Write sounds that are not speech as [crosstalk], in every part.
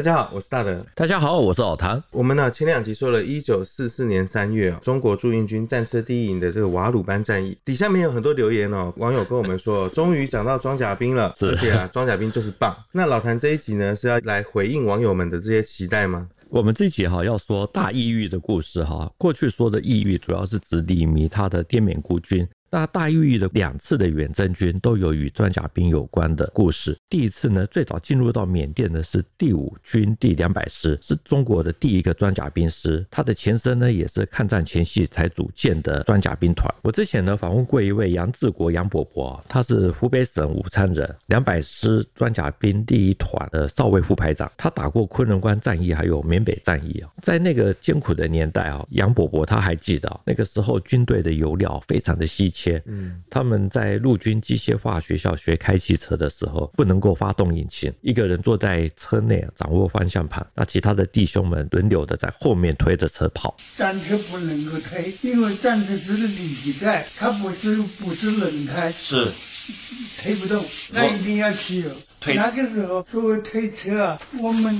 大家好，我是大德。大家好，我是老谭。我们呢前两集说了一九四四年三月啊，中国驻印军战车第一营的这个瓦鲁班战役，底下面有很多留言哦，[laughs] 网友跟我们说，终于讲到装甲兵了，而且啊，装甲兵就是棒。那老谭这一集呢是要来回应网友们的这些期待吗？我们这一集哈要说大抑郁的故事哈，过去说的抑郁主要是指李弥他的滇缅孤军。那大义遇的两次的远征军都有与装甲兵有关的故事。第一次呢，最早进入到缅甸的是第五军第两百师，是中国的第一个装甲兵师。它的前身呢，也是抗战前夕才组建的装甲兵团。我之前呢访问过一位杨志国杨伯伯，他是湖北省武昌人，两百师装甲兵第一团的少尉副排长，他打过昆仑关战役，还有缅北战役啊。在那个艰苦的年代啊，杨伯伯他还记得，那个时候军队的油料非常的稀奇缺。嗯，他们在陆军机械化学校学开汽车的时候，不能够发动引擎，一个人坐在车内掌握方向盘，那其他的弟兄们轮流的在后面推着车跑。战车不能够推，因为战车是履带，它不是不是轮胎，是推不动，那一定要汽油。推那个时候作为推车啊，我们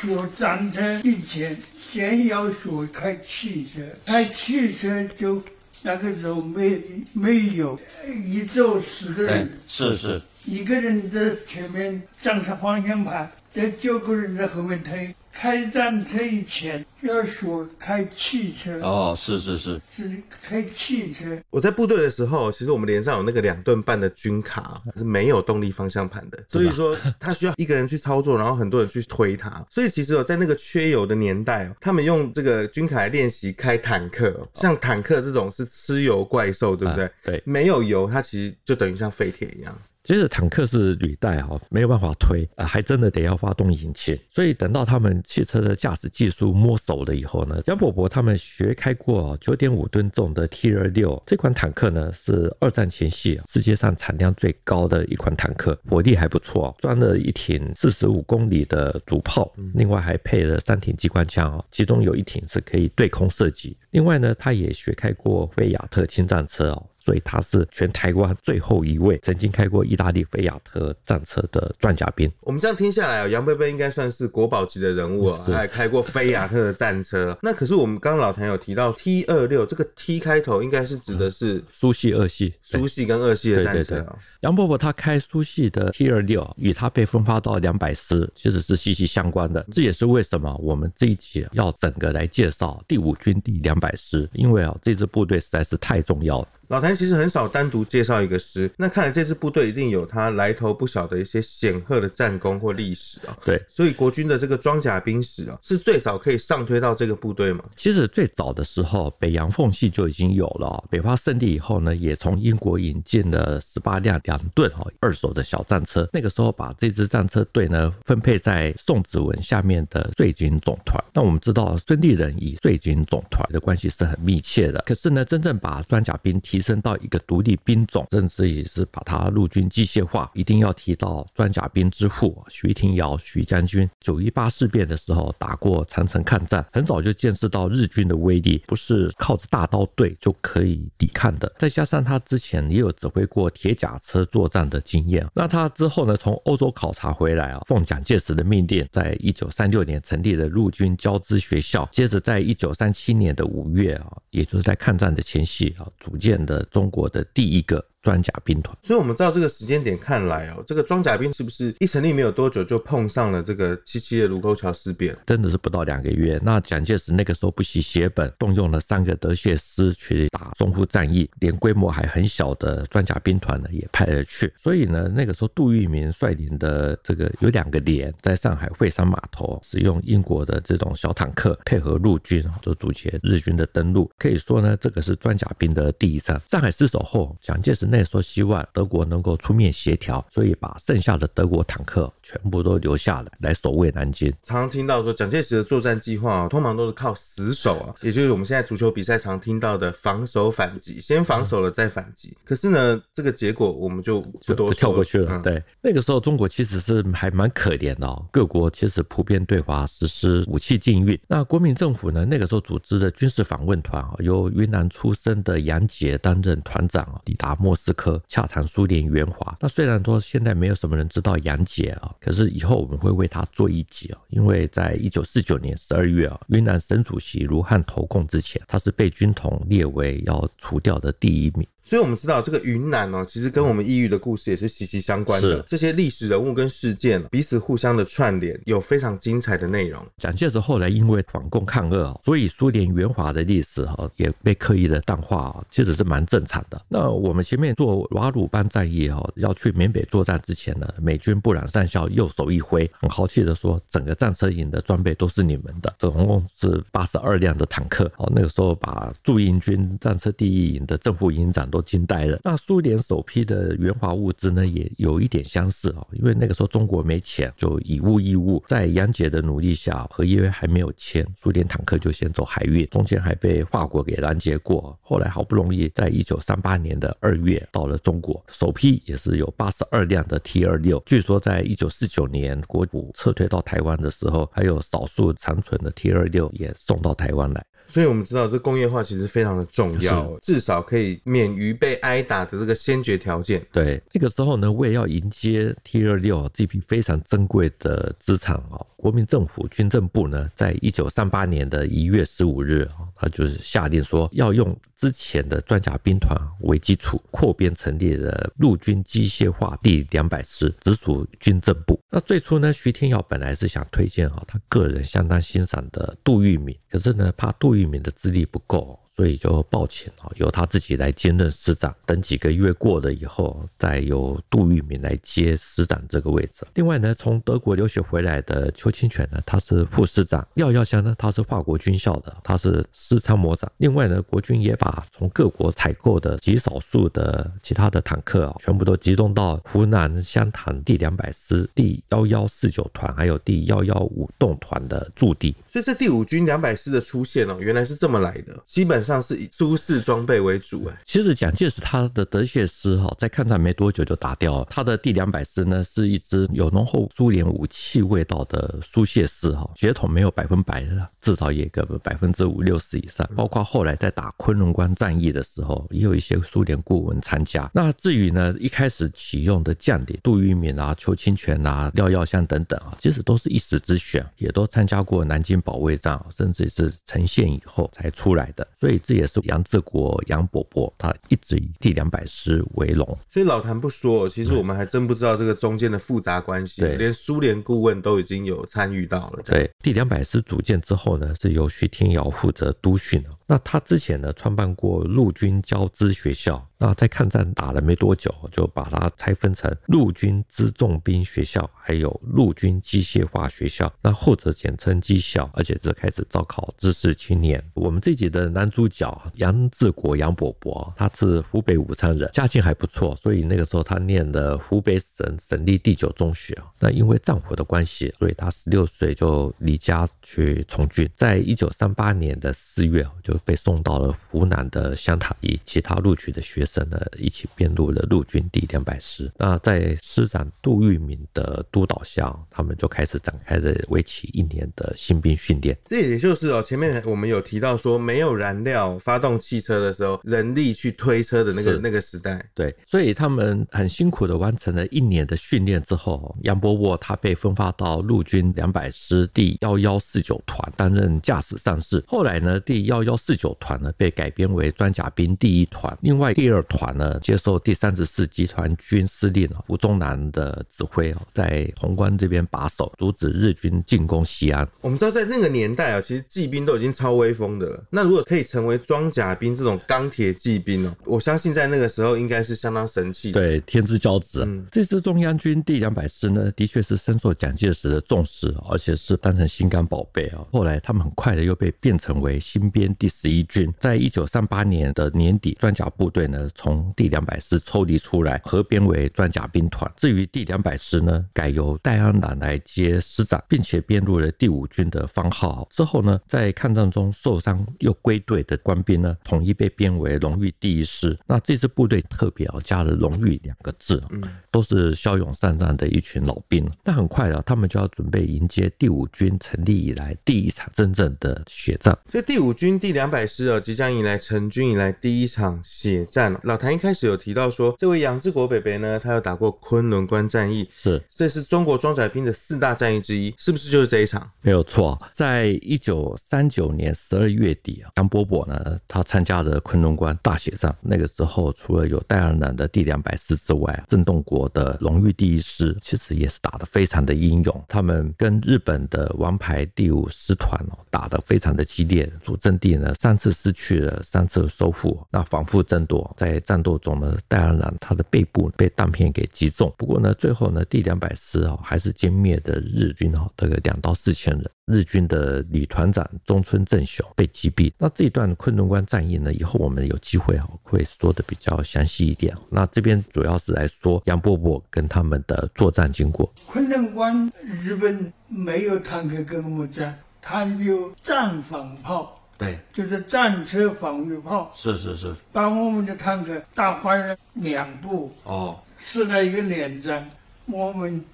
学战车以前先要学开汽车，开汽车就。那个时候没没有，一走十个人，是是，一个人在前面掌上方向盘，在九个人在后面推。开战车以前要学开汽车哦，是是是，是开汽车。我在部队的时候，其实我们连上有那个两吨半的军卡是没有动力方向盘的，所以说他需要一个人去操作，然后很多人去推它。所以其实哦，在那个缺油的年代，他们用这个军卡来练习开坦克，像坦克这种是吃油怪兽，对不对？对，没有油，它其实就等于像废铁一样。其实坦克是履带哈，没有办法推，呃，还真的得要发动引擎。所以等到他们汽车的驾驶技术摸熟了以后呢，杨伯伯他们学开过九点五吨重的 T 二六这款坦克呢，是二战前夕世界上产量最高的一款坦克，火力还不错，装了一挺四十五公里的主炮，另外还配了三挺机关枪哦，其中有一挺是可以对空射击。另外呢，他也学开过菲亚特轻战车哦。所以他是全台湾最后一位曾经开过意大利菲亚特战车的装甲兵。我们这样听下来啊，杨伯伯应该算是国宝级的人物啊，还开过菲亚特的战车。那可是我们刚刚老谭有提到 T 二六这个 T 开头，应该是指的是苏系、二系、苏系跟二系的战车。杨伯伯他开苏系的 T 二六，与他被分发到两百师其实是息息相关的。这也是为什么我们这一集要整个来介绍第五军第两百师，因为啊，这支部队实在是太重要了。老谭其实很少单独介绍一个师，那看来这支部队一定有他来头不小的一些显赫的战功或历史啊。对，所以国军的这个装甲兵史啊，是最早可以上推到这个部队吗？其实最早的时候，北洋奉系就已经有了。北伐胜利以后呢，也从英国引进了十八辆两吨哈二手的小战车。那个时候把这支战车队呢分配在宋子文下面的遂军总团。那我们知道孙立人与遂军总团的关关系是很密切的。可是呢，真正把装甲兵提升到一个独立兵种，甚至也是把它陆军机械化，一定要提到装甲兵之父徐廷尧徐将军。九一八事变的时候打过长城抗战，很早就见识到日军的威力，不是靠着大刀队就可以抵抗的。再加上他之前也有指挥过铁甲车作战的经验，那他之后呢，从欧洲考察回来啊，奉蒋介石的命令，在一九三六年成立了陆军交资学校，接着在一九三七年的五五月啊，也就是在抗战的前夕啊，组建的。中国的第一个。装甲兵团，所以我们知道这个时间点看来哦，这个装甲兵是不是一成立没有多久就碰上了这个七七的卢沟桥事变？真的是不到两个月。那蒋介石那个时候不惜血本，动用了三个德械师去打淞沪战役，连规模还很小的装甲兵团呢也派了去。所以呢，那个时候杜聿明率领的这个有两个连在上海惠山码头，使用英国的这种小坦克配合陆军，就阻截日军的登陆。可以说呢，这个是装甲兵的第一战。上海失守后，蒋介石。那时候希望德国能够出面协调，所以把剩下的德国坦克全部都留下来，来守卫南京。常常听到说蒋介石的作战计划啊，通常都是靠死守啊，也就是我们现在足球比赛常听到的防守反击，先防守了再反击。嗯。可是呢，这个结果我们就不多说，就跳过去了。嗯。对，那个时候中国其实是还蛮可怜的哦，各国其实普遍对华实施武器禁运。那国民政府呢，那个时候组织的军事访问团啊，由云南出生的杨杰担任团长啊，抵达莫斯。斯科洽谈苏联援华。那虽然说现在没有什么人知道杨杰啊，可是以后我们会为他做一集啊，因为在一九四九年十二月啊，云南省主席卢汉投共之前，他是被军统列为要除掉的第一名。所以，我们知道这个云南哦，其实跟我们异域的故事也是息息相关的。这些历史人物跟事件彼此互相的串联，有非常精彩的内容。蒋介石后来因为反共抗俄，所以苏联援华的历史哈也被刻意的淡化，其实是蛮正常的。那我们前面做瓦鲁班战役哈，要去缅北作战之前呢，美军布朗上校右手一挥，很豪气的说：“整个战车营的装备都是你们的，总共是八十二辆的坦克。”哦，那个时候把驻印军战车第一营的正副营长都惊呆了。那苏联首批的援华物资呢，也有一点相似哦，因为那个时候中国没钱，就以物易物。在杨杰的努力下，合约还没有签，苏联坦克就先走海运，中间还被法国给拦截过。后来好不容易在一九三八年的二月到了中国，首批也是有八十二辆的 T 二六。据说在一九四九年国府撤退到台湾的时候，还有少数残存的 T 二六也送到台湾来。所以我们知道，这工业化其实非常的重要，至少可以免于被挨打的这个先决条件。对，那个时候呢，为了要迎接 T 二六这批非常珍贵的资产哦，国民政府军政部呢，在一九三八年的一月十五日啊，他就是下令说要用。之前的装甲兵团为基础扩编成立的陆军机械化第两百师，直属军政部。那最初呢，徐天耀本来是想推荐啊，他个人相当欣赏的杜聿明，可是呢，怕杜聿明的资历不够。所以就报请啊，由他自己来兼任师长。等几个月过了以后，再由杜聿明来接师长这个位置。另外呢，从德国留学回来的邱清泉呢，他是副师长；廖耀湘呢，他是法国军校的，他是师参谋长。另外呢，国军也把从各国采购的极少数的其他的坦克啊，全部都集中到湖南湘潭第两百师第幺幺四九团还有第幺幺五动团的驻地。所以这第五军两百师的出现哦，原来是这么来的，基本上是以苏式装备为主哎。其实蒋介石他的德械师哈，在抗战没多久就打掉了。他的第两百师呢，是一支有浓厚苏联武器味道的苏械师哈，血统没有百分百的，至少也个百分之五六十以上。包括后来在打昆仑关战役的时候，也有一些苏联顾问参加。那至于呢，一开始启用的将领杜聿明啊、邱清泉啊、廖耀湘等等啊，其实都是一时之选，也都参加过南京保卫战，甚至是成县以后才出来的。所以这也是。杨志国、杨伯伯，他一直以第两百师为荣。所以老谭不说，其实我们还真不知道这个中间的复杂关系。对，连苏联顾问都已经有参与到了。对，第两百师组建之后呢，是由徐天尧负责督训。那他之前呢，创办过陆军教资学校。那在抗战打了没多久，就把它拆分成陆军资重兵学校，还有陆军机械化学校。那后者简称机校，而且是开始招考知识青年。我们这集的男主角杨志国杨伯伯，他是湖北武昌人，家境还不错，所以那个时候他念的湖北省省立第九中学。那因为战火的关系，所以他十六岁就离家去从军，在一九三八年的四月就被送到了湖南的湘潭，以其他录取的学生。呢，一起编入了陆军第两百师。那在师长杜聿明的督导下，他们就开始展开了为期一年的新兵训练。这也就是哦，前面我们有提到说，没有燃料发动汽车的时候，人力去推车的那个那个时代。对，所以他们很辛苦的完成了一年的训练之后，杨伯伯他被分发到陆军两百师第幺幺四九团担任驾驶上士。后来呢，第幺幺四九团呢被改编为装甲兵第一团，另外第二。团呢，接受第三十四集团军司令胡宗南的指挥，在潼关这边把守，阻止日军进攻西安。我们知道，在那个年代啊，其实骑兵都已经超威风的了。那如果可以成为装甲兵这种钢铁骑兵哦，我相信在那个时候应该是相当神气。对，天之骄子。嗯，这支中央军第两百师呢，的确是深受蒋介石的重视，而且是当成心肝宝贝啊。后来他们很快的又被变成为新编第十一军，在一九三八年的年底，装甲部队呢。从第两百师抽离出来，合编为装甲兵团。至于第两百师呢，改由戴安澜来接师长，并且编入了第五军的番号。之后呢，在抗战中受伤又归队的官兵呢，统一被编为荣誉第一师。那这支部队特别哦，加了“荣誉”两个字，嗯，都是骁勇善战的一群老兵。那很快啊，他们就要准备迎接第五军成立以来第一场真正的血战。所以第五军第两百师啊，即将迎来成军以来第一场血战。老谭一开始有提到说，这位杨志国北北呢，他有打过昆仑关战役，是，这是中国装甲兵的四大战役之一，是不是就是这一场？没有错，在一九三九年十二月底啊，杨伯伯呢，他参加了昆仑关大血战。那个时候，除了有戴安澜的第两百师之外，郑洞国我的荣誉第一师其实也是打得非常的英勇。他们跟日本的王牌第五师团哦打得非常的激烈，主阵地呢三次失去了，三次收复，那反复争夺。在战斗中呢，戴安澜他的背部被弹片给击中。不过呢，最后呢，第两百师哦还是歼灭的日军哦这个两到四千人。日军的旅团长中村正雄被击毙。那这段昆仑关战役呢，以后我们有机会啊会说的比较详细一点。那这边主要是来说杨伯伯跟他们的作战经过。昆仑关日本没有坦克跟我们战，他有战防炮，对，就是战车防御炮。是是是，把我们的坦克打坏了两部，哦，是了一个连战。我们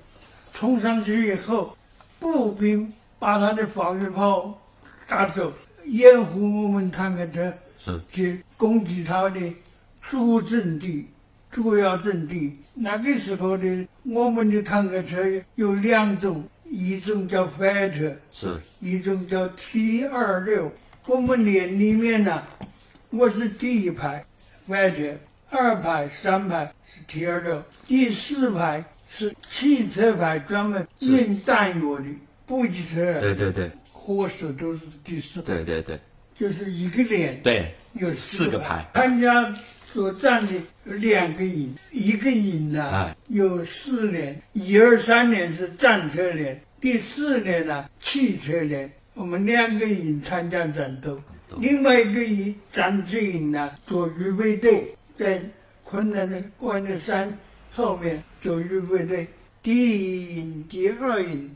冲上去以后，步兵。把他的防御炮打走，掩护我们坦克车去攻击他的主阵地、主要阵地。那个时候的我们的坦克车有两种，一种叫 Fighter，是，一种叫 T 二六。我们连里面呢，我是第一排 Fighter，二排、三排是 T 二六，第四排是汽车排，专门运弹药的。补给车，对对对，伙食都是第四排，对对对，就是一个连，对，有四个排。参加作战的有两个营，一个营呢、啊、有四连，一二三连是战车连，第四连呢汽车连。我们两个营参加战斗，另外一个营战车营呢做预备队，在昆仑的关的山后面做预备队，第一营、第二营。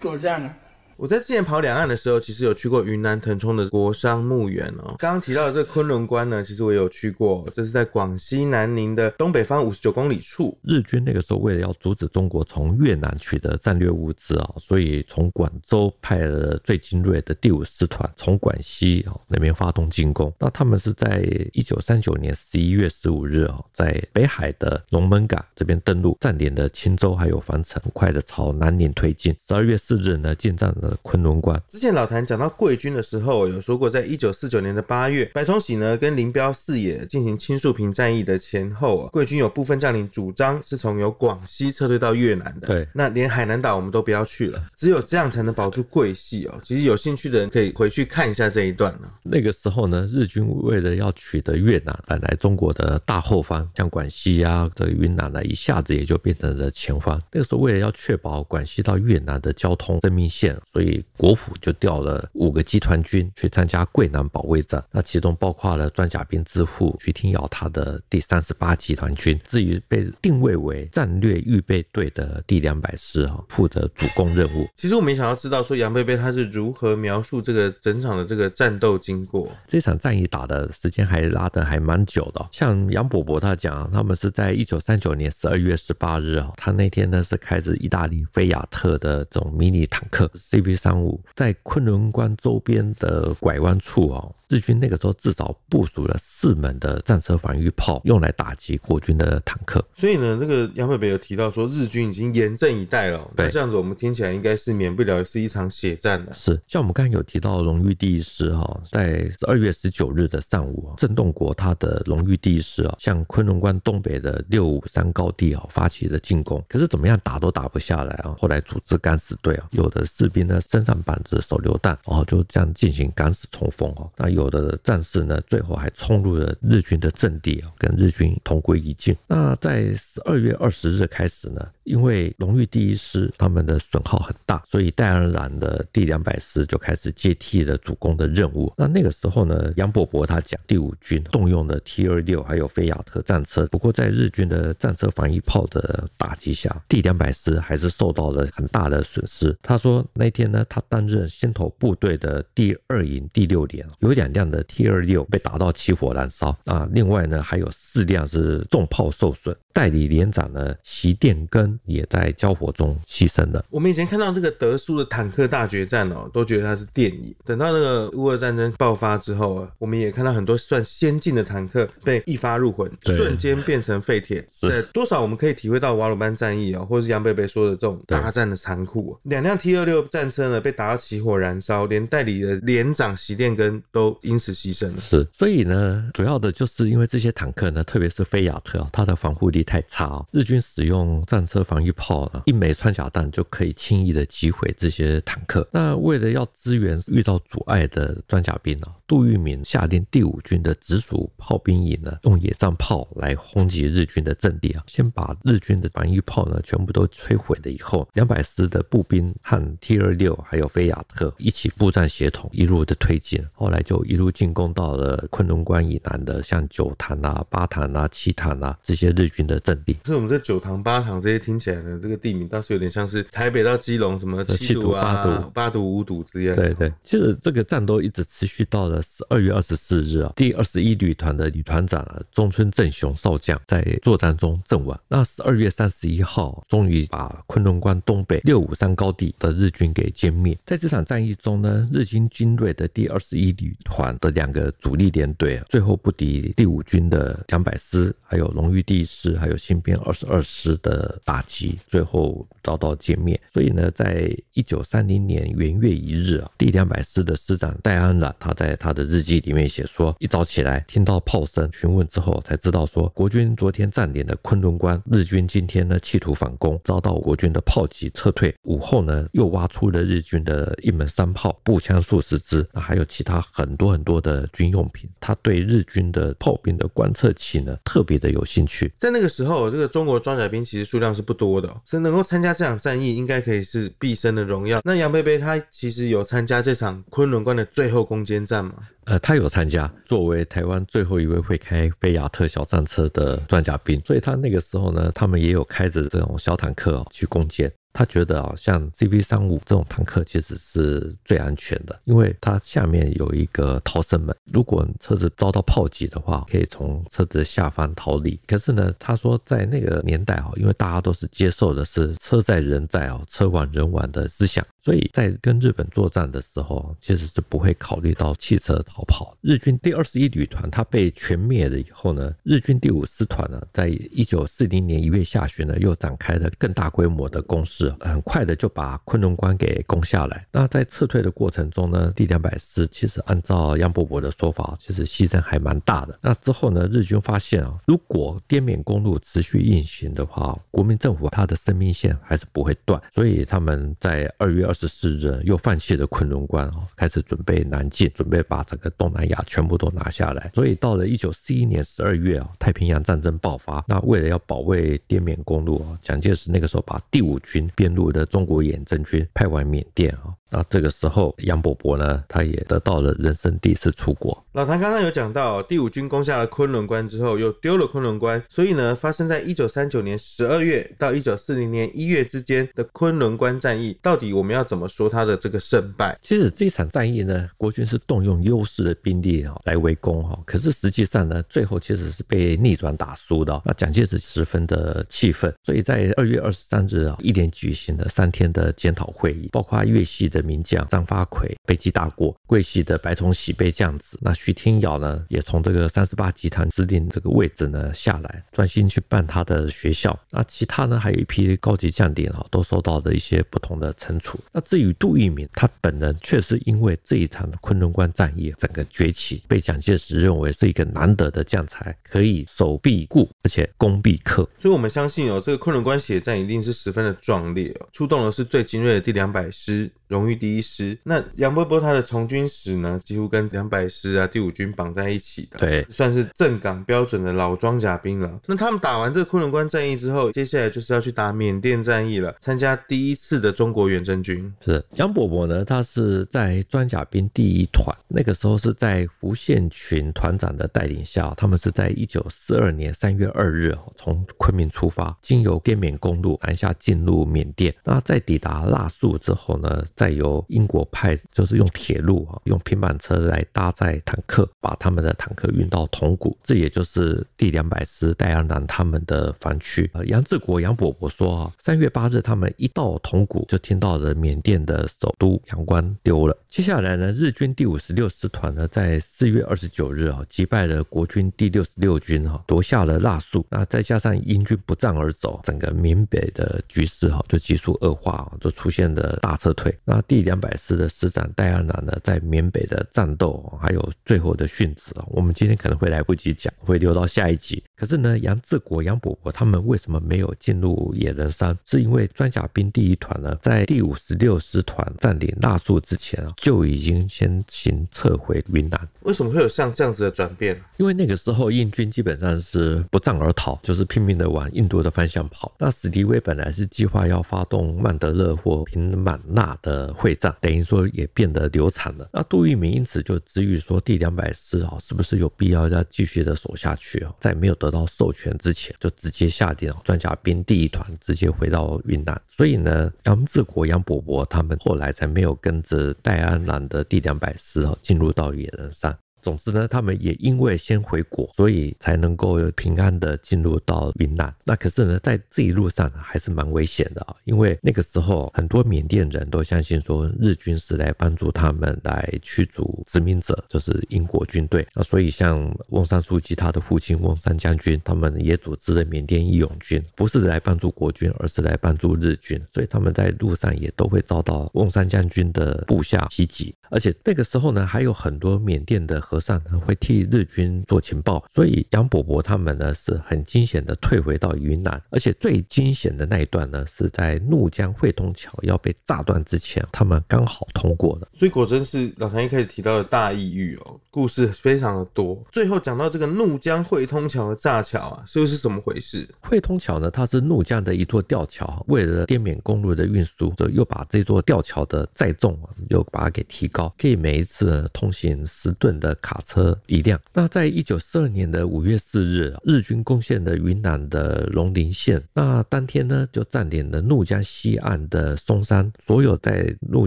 作战了。我在之前跑两岸的时候，其实有去过云南腾冲的国殇墓园哦。刚刚提到的这个昆仑关呢，其实我也有去过，这是在广西南宁的东北方五十九公里处。日军那个时候为了要阻止中国从越南取得战略物资啊，所以从广州派了最精锐的第五师团从广西啊那边发动进攻。那他们是在一九三九年十一月十五日啊，在北海的龙门港这边登陆，占领了青州还有防城，快的朝南宁推进。十二月四日呢，进占了。昆仑关之前老谭讲到桂军的时候，有说过，在一九四九年的八月，白崇禧呢跟林彪四野进行青树坪战役的前后，桂军有部分将领主张是从由广西撤退到越南的。对，那连海南岛我们都不要去了，只有这样才能保住桂系哦。其实有兴趣的人可以回去看一下这一段呢。那个时候呢，日军为了要取得越南，本来中国的大后方，像广西啊、这个云南呢，一下子也就变成了前方。那个时候为了要确保广西到越南的交通生命线，所以国府就调了五个集团军去参加桂南保卫战，那其中包括了装甲兵之父徐廷尧他的第三十八集团军。至于被定位为战略预备队的第两百师哈，负责主攻任务。其实我们想要知道说杨贝贝他是如何描述这个整场的这个战斗经过。这场战役打的时间还拉的还蛮久的，像杨伯伯他讲，他们是在一九三九年十二月十八日啊，他那天呢是开着意大利菲亚特的这种迷你坦克 CP 三。在昆仑关周边的拐弯处哦，日军那个时候至少部署了四门的战车防御炮，用来打击国军的坦克。所以呢，那个杨伯伯有提到说，日军已经严阵以待了。对，这样子我们听起来应该是免不了是一场血战的。是，像我们刚才有提到荣誉第一师哈，在十二月十九日的上午，郑洞国他的荣誉第一师啊，向昆仑关东北的六五三高地啊发起了进攻，可是怎么样打都打不下来啊。后来组织敢死队啊，有的士兵那身上绑着手榴弹，然后就这样进行敢死冲锋哦。那有的战士呢，最后还冲入了日军的阵地，跟日军同归于尽。那在十二月二十日开始呢，因为荣誉第一师他们的损耗很大，所以戴安澜的第两百师就开始接替了主攻的任务。那那个时候呢，杨伯伯他讲第五军动用了 T 二六还有菲亚特战车，不过在日军的战车防御炮的打击下，第两百师还是受到了很大的损失。他说那天呢，他担任先头部队的第二营第六连，有两辆的 T 二六被打到起火燃烧啊，另外呢还有四辆是重炮受损。代理连长呢，席殿根。官也在交火中牺牲了。我们以前看到这个德苏的坦克大决战哦，都觉得它是电影。等到那个乌俄战争爆发之后啊，我们也看到很多算先进的坦克被一发入魂，瞬间变成废铁。对，多少我们可以体会到瓦鲁班战役哦，或者是杨贝贝说的这种大战的残酷。两辆 T 二六战车呢，被打到起火燃烧，连代理的连长席电根都因此牺牲了。是，所以呢，主要的就是因为这些坦克呢，特别是菲亚特，它的防护力太差哦。日军使用战车防御炮呢，一枚穿甲弹就可以轻易的击毁这些坦克。那为了要支援遇到阻碍的装甲兵呢，杜聿明下令第五军的直属炮兵营呢，用野战炮来轰击日军的阵地啊，先把日军的防御炮呢全部都摧毁了以后，两百师的步兵和 T 二六还有菲亚特一起步战协同，一路的推进，后来就一路进攻到了昆仑关以南的像九塘啊、八塘啊、七塘啊这些日军的阵地。所以，我们这九塘、八塘这些听起来呢，这个地名倒是有点像是台北到基隆什么七堵啊、八堵、八堵、五堵之类的。对对，其实这个战斗一直持续到了十二月二十四日啊，第二十一旅团的旅团长啊，中村正雄少将在作战中阵亡。那十二月三十一号，终于把昆仑关东北六五三高地的日军给歼灭。在这场战役中呢，日军精锐的第二十一旅团的两个主力连队啊，最后不敌第五军的两百师，还有荣誉第一师，还有新编二十二师的打击，最后遭到歼灭。所以呢，在一九三零年元月一日啊，第两百师的师长戴安染他在他的日记里面写说，一早起来听到炮声，询问之后才知道说，国军昨天占领的昆仑关，日军今天呢企图反攻，遭到国军的炮击撤退。午后呢，又挖出了日军的一门山炮、步枪数十支，那还有其他很多很多的军用品。他对日军的炮兵的观测器呢，特别的有兴趣。在那个时候，这个中国装甲兵其实数量是不多的，所以能够参加这场战役，应该可以是毕生的荣耀。那杨贝贝他其实有参加这场昆仑关的最后攻坚战吗？呃，他有参加，作为台湾最后一位会开菲亚特小战车的装甲兵，所以他那个时候呢，他们也有开着这种小坦克去攻坚。他觉得啊，像 CV 三五这种坦克其实是最安全的，因为它下面有一个逃生门，如果车子遭到炮击的话，可以从车子下方逃离。可是呢，他说在那个年代啊，因为大家都是接受的是车载人载啊，车亡人亡的思想。所以在跟日本作战的时候，其实是不会考虑到汽车逃跑。日军第二十一旅团它被全灭了以后呢，日军第五师团呢，在一九四零年一月下旬呢，又展开了更大规模的攻势，很快的就把昆仑关给攻下来。那在撤退的过程中呢，第两百师其实按照杨伯伯的说法，其实牺牲还蛮大的。那之后呢，日军发现啊，如果滇缅公路持续运行的话，国民政府它的生命线还是不会断，所以他们在二月二。十四日又放弃了昆仑关哦，开始准备南进，准备把整个东南亚全部都拿下来。所以到了一九四一年十二月啊，太平洋战争爆发。那为了要保卫滇缅公路啊，蒋介石那个时候把第五军编入的中国远征军派往缅甸啊。那这个时候，杨伯伯呢，他也得到了人生第一次出国。老谭刚刚有讲到，第五军攻下了昆仑关之后，又丢了昆仑关，所以呢，发生在一九三九年十二月到一九四零年一月之间的昆仑关战役，到底我们要怎么说他的这个胜败？其实这场战役呢，国军是动用优势的兵力哈来围攻哈，可是实际上呢，最后其实是被逆转打输的。那蒋介石十分的气愤，所以在二月二十三日啊，一连举行了三天的检讨会议，包括粤系的。名将张发奎背弃大过，桂系的白崇禧被降职，那徐天尧呢，也从这个三十八集团司令这个位置呢下来，专心去办他的学校。那其他呢，还有一批高级将领啊，都受到了一些不同的惩处。那至于杜聿明，他本人确实因为这一场的昆仑关战役整个崛起，被蒋介石认为是一个难得的将才，可以守必固，而且攻必克。所以我们相信哦，这个昆仑关血战一定是十分的壮烈哦，出动的是最精锐的第两百师。荣誉第一师，那杨伯伯他的从军史呢，几乎跟两百师啊、第五军绑在一起的，对，算是正港标准的老装甲兵了。那他们打完这个昆仑关战役之后，接下来就是要去打缅甸战役了，参加第一次的中国远征军。是杨伯伯呢，他是在装甲兵第一团，那个时候是在胡宪群团长的带领下，他们是在一九四二年三月二日从昆明出发，经由滇缅公路南下进入缅甸。那在抵达腊戍之后呢，在由英国派，就是用铁路啊，用平板车来搭载坦克，把他们的坦克运到铜鼓，这也就是第两百师戴安澜他们的防区。呃杨志国杨伯伯说啊，三月八日他们一到铜鼓，就听到了缅甸的首都仰光丢了。接下来呢，日军第五十六师团呢，在四月二十九日啊，击败了国军第六十六军哈，夺下了腊树。那再加上英军不战而走，整个缅北的局势哈，就急速恶化啊，就出现了大撤退。那 [laughs] 第两百师的师长戴安澜呢，在缅北的战斗还有最后的殉职啊，我们今天可能会来不及讲，会留到下一集。可是呢，杨志国、杨伯伯他们为什么没有进入野人山？是因为装甲兵第一团呢，在第五十六师团占领腊树之前啊，就已经先行撤回云南。为什么会有像这样子的转变？因为那个时候印军基本上是不战而逃，就是拼命的往印度的方向跑。那史迪威本来是计划要发动曼德勒或平满纳的会战，等于说也变得流产了。那杜聿明因此就质疑说，第两百师啊，是不是有必要要继续的守下去啊？在没有得到授权之前，就直接下令装甲兵第一团直接回到云南。所以呢，杨志国、杨伯伯他们后来才没有跟着戴安澜的第两百师啊进入到野人山。总之呢，他们也因为先回国，所以才能够平安的进入到云南。那可是呢，在这一路上还是蛮危险的啊，因为那个时候很多缅甸人都相信说日军是来帮助他们来驱逐殖民者，就是英国军队。那所以像翁山书记他的父亲翁山将军，他们也组织了缅甸义勇军，不是来帮助国军，而是来帮助日军。所以他们在路上也都会遭到翁山将军的部下袭击。而且那个时候呢，还有很多缅甸的和尚呢会替日军做情报，所以杨伯伯他们呢是很惊险的退回到云南，而且最惊险的那一段呢是在怒江汇通桥要被炸断之前，他们刚好通过的。所以果真是老谭一开始提到的大异域哦，故事非常的多。最后讲到这个怒江汇通桥的炸桥啊，是不是怎么回事？汇通桥呢，它是怒江的一座吊桥，为了滇缅公路的运输，就又把这座吊桥的载重啊，又把它给提高。可以每一次通行十吨的卡车一辆。那在一九四二年的五月四日，日军攻陷了云南的龙陵县。那当天呢，就占领了怒江西岸的松山。所有在怒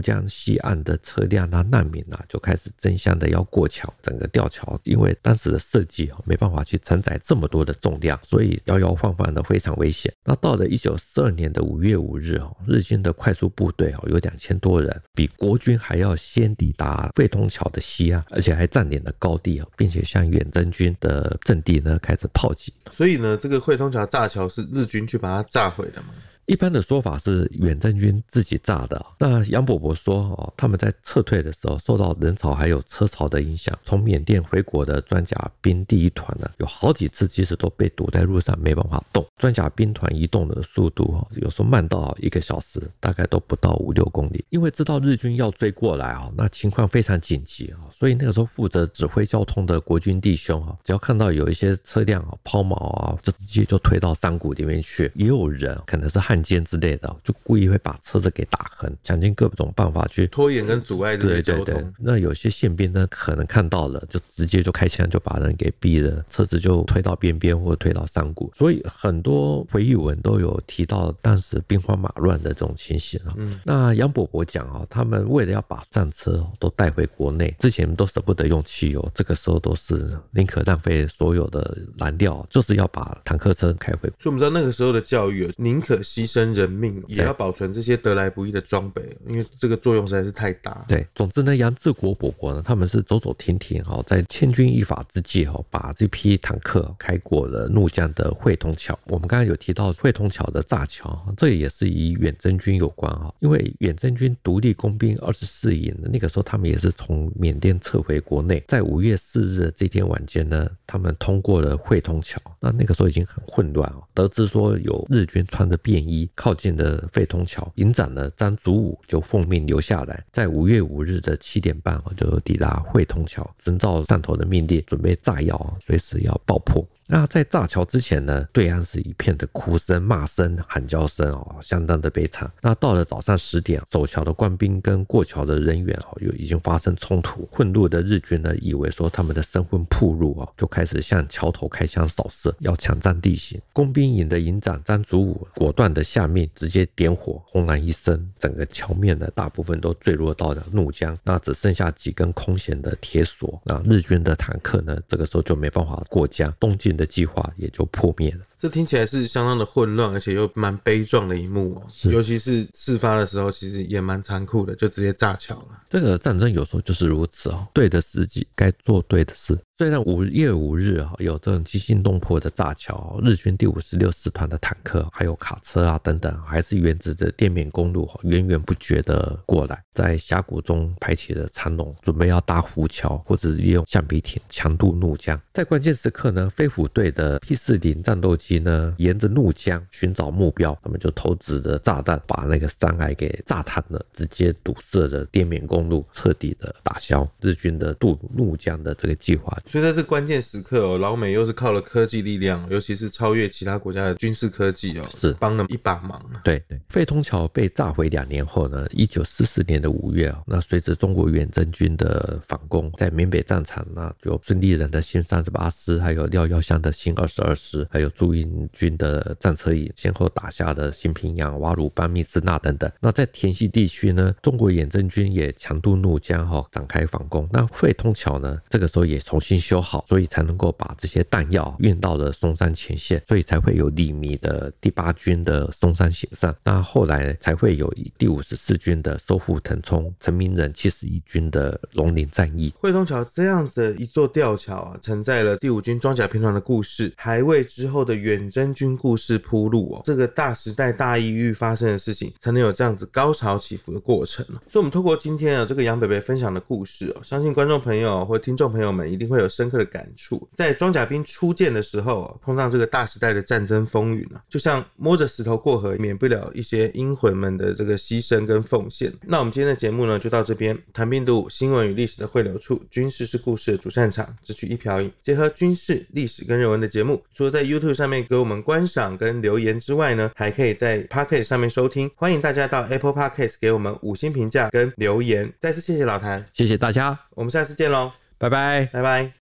江西岸的车辆啊、难民啊，就开始争相的要过桥。整个吊桥因为当时的设计啊，没办法去承载这么多的重量，所以摇摇晃晃的非常危险。那到了一九四二年的五月五日，日军的快速部队有两千多人，比国军还要先抵达。汇通桥的西岸，而且还占领高地啊，并且向远征军的阵地呢开始炮击。所以呢，这个汇通桥炸桥是日军去把它炸毁的吗？一般的说法是远征军自己炸的。那杨伯伯说，哦，他们在撤退的时候受到人潮还有车潮的影响，从缅甸回国的装甲兵第一团呢，有好几次其实都被堵在路上没办法动。装甲兵团移动的速度哦，有时候慢到一个小时，大概都不到五六公里。因为知道日军要追过来啊，那情况非常紧急啊，所以那个时候负责指挥交通的国军弟兄啊，只要看到有一些车辆啊抛锚啊，就直接就推到山谷里面去。也有人可能是汉奸之类的，就故意会把车子给打横，想尽各种办法去拖延跟阻碍这个交通。对对对，那有些宪兵呢，可能看到了，就直接就开枪，就把人给毙了，车子就推到边边或推到山谷。所以很多回忆文都有提到当时兵荒马乱的这种情形啊。嗯，那杨伯伯讲啊，他们为了要把战车都带回国内，之前都舍不得用汽油，这个时候都是宁可浪费所有的燃料，就是要把坦克车开回。所以我们知道那个时候的教育，宁可牺牲人。命也要保存这些得来不易的装备，因为这个作用实在是太大。对，总之呢，杨志国伯伯呢，他们是走走停停哈，在千钧一发之际哈，把这批坦克开过了怒江的汇通桥。我们刚才有提到汇通桥的炸桥，这也是与远征军有关哈，因为远征军独立工兵二十四营那个时候，他们也是从缅甸撤回国内，在五月四日这天晚间呢，他们通过了汇通桥。那那个时候已经很混乱哦，得知说有日军穿着便衣一靠近的汇通桥，营长呢张祖武就奉命留下来，在五月五日的七点半就抵达汇通桥，遵照上头的命令，准备炸药啊，随时要爆破。那在炸桥之前呢，对岸是一片的哭声、骂声、喊叫声哦，相当的悲惨。那到了早上十点，守桥的官兵跟过桥的人员哦，又已经发生冲突。混入的日军呢，以为说他们的身份暴露哦，就开始向桥头开枪扫射，要抢占地形。工兵营的营长张祖武果断的下命，直接点火，轰然一声，整个桥面呢，大部分都坠落到了怒江，那只剩下几根空闲的铁索。那日军的坦克呢，这个时候就没办法过江，东进的计划也就破灭了。这听起来是相当的混乱，而且又蛮悲壮的一幕哦。是，尤其是事发的时候，其实也蛮残酷的，就直接炸桥了。这个战争有时候就是如此哦，对的时机该做对的事。虽然五月五日啊有这种惊心动魄的炸桥，日军第五十六师团的坦克还有卡车啊等等，还是原子的淀缅公路源源不绝的过来，在峡谷中排起了长龙，准备要搭浮桥或者是利用橡皮艇强渡怒江。在关键时刻呢，飞虎队的 P 四零战斗机呢沿着怒江寻找目标，他们就投掷的炸弹，把那个山崖给炸塌了，直接堵塞了滇缅公路，彻底的打消日军的渡怒江的这个计划。所以在这关键时刻哦，老美又是靠了科技力量，尤其是超越其他国家的军事科技哦，是帮了一把忙。对对，费通桥被炸毁两年后呢，一九四四年的五月啊，那随着中国远征军的反攻，在缅北战场，那就孙立人的新三十八师，还有廖耀湘的新二十二师，还有朱荫军的战车营，先后打下了新平阳、瓦鲁班、密支那等等。那在田西地区呢，中国远征军也强渡怒江哈，展开反攻。那惠通桥呢，这个时候也重新。修好，所以才能够把这些弹药运到了松山前线，所以才会有李弥的第八军的松山血战。那后来才会有第五十四军的收复腾冲，陈明仁七十一军的龙陵战役。惠通桥这样子的一座吊桥啊，承载了第五军装甲兵团的故事，还为之后的远征军故事铺路哦。这个大时代大异域发生的事情，才能有这样子高潮起伏的过程。所以，我们透过今天啊这个杨北北分享的故事哦，相信观众朋友或听众朋友们一定会有。深刻的感触，在装甲兵初见的时候，碰上这个大时代的战争风雨呢，就像摸着石头过河，免不了一些英魂们的这个牺牲跟奉献。那我们今天的节目呢，就到这边。谈病毒，新闻与历史的汇流处，军事是故事的主战场，只取一瓢饮，结合军事、历史跟人文的节目，除了在 YouTube 上面面给我们观赏跟留言之外呢，还可以在 Podcast 上面收听。欢迎大家到 Apple Podcast 给我们五星评价跟留言。再次谢谢老谭，谢谢大家，我们下次见喽，拜拜，拜拜。